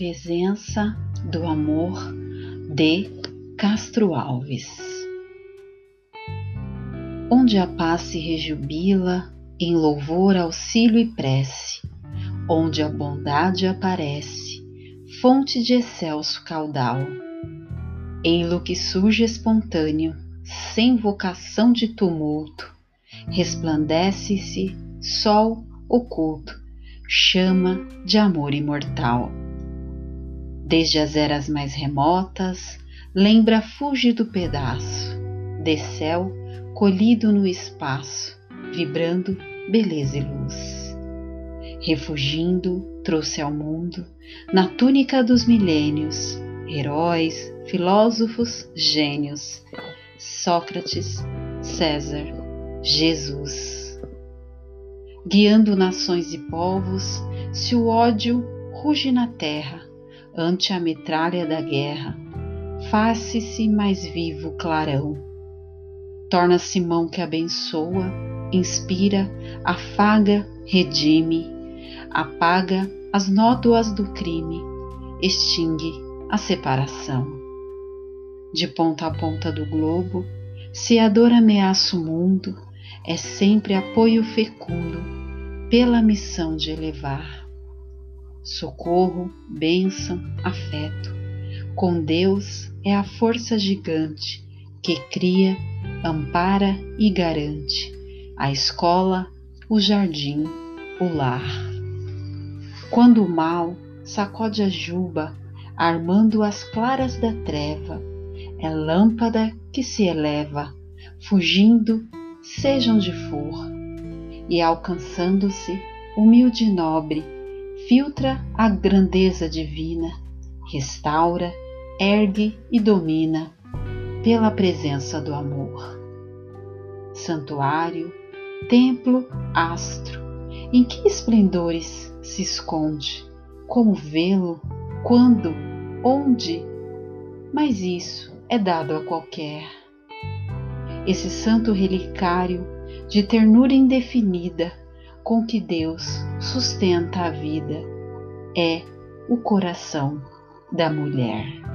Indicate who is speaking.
Speaker 1: presença do amor de Castro Alves. Onde a paz se rejubila em louvor, auxílio e prece, onde a bondade aparece, fonte de excelso caudal. Ei-lo que surge espontâneo, sem vocação de tumulto, resplandece-se sol oculto, chama de amor imortal. Desde as eras mais remotas, lembra fúlgido pedaço de céu colhido no espaço, vibrando beleza e luz. Refugindo, trouxe ao mundo, na túnica dos milênios, heróis, filósofos, gênios, Sócrates, César, Jesus. Guiando nações e povos, se o ódio ruge na terra, ante a metralha da guerra, faz-se mais vivo clarão. Torna-se mão que abençoa, inspira, afaga, redime, apaga as nódoas do crime, extingue a separação. De ponta a ponta do globo, se a dor ameaça o mundo, é sempre apoio fecundo pela missão de elevar socorro, bênção, afeto. Com Deus é a força gigante que cria, ampara e garante a escola, o jardim, o lar. Quando o mal sacode a juba, armando as claras da treva, é lâmpada que se eleva, fugindo, seja onde for, e alcançando-se, humilde e nobre, filtra a grandeza divina, restaura, ergue e domina pela presença do amor. Santuário, templo, astro, em que esplendores se esconde? Como vê-lo? Quando? Onde? Mas isso é dado a qualquer. Esse santo relicário de ternura indefinida com que Deus sustenta a vida é o coração da mulher.